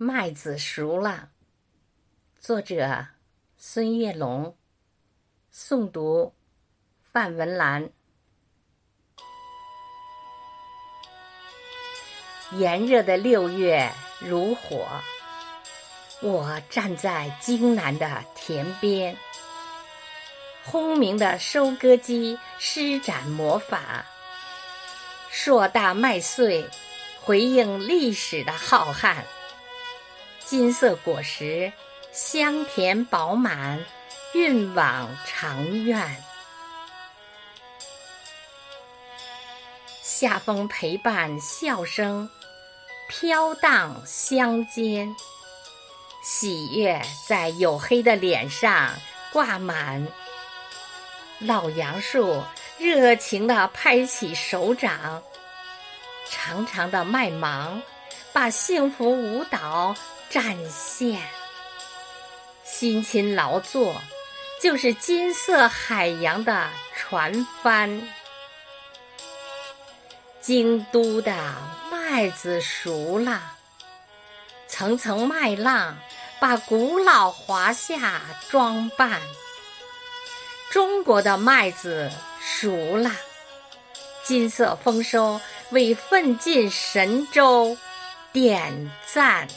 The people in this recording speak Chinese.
麦子熟了。作者：孙月龙。诵读：范文兰。炎热的六月如火，我站在京南的田边，轰鸣的收割机施展魔法，硕大麦穗回应历史的浩瀚，金色果实。香甜饱满，运往长院。夏风陪伴，笑声飘荡乡间，喜悦在黝黑的脸上挂满。老杨树热情地拍起手掌，长长的麦芒把幸福舞蹈展现。辛勤劳作，就是金色海洋的船帆。京都的麦子熟了，层层麦浪把古老华夏装扮。中国的麦子熟了，金色丰收为奋进神州点赞。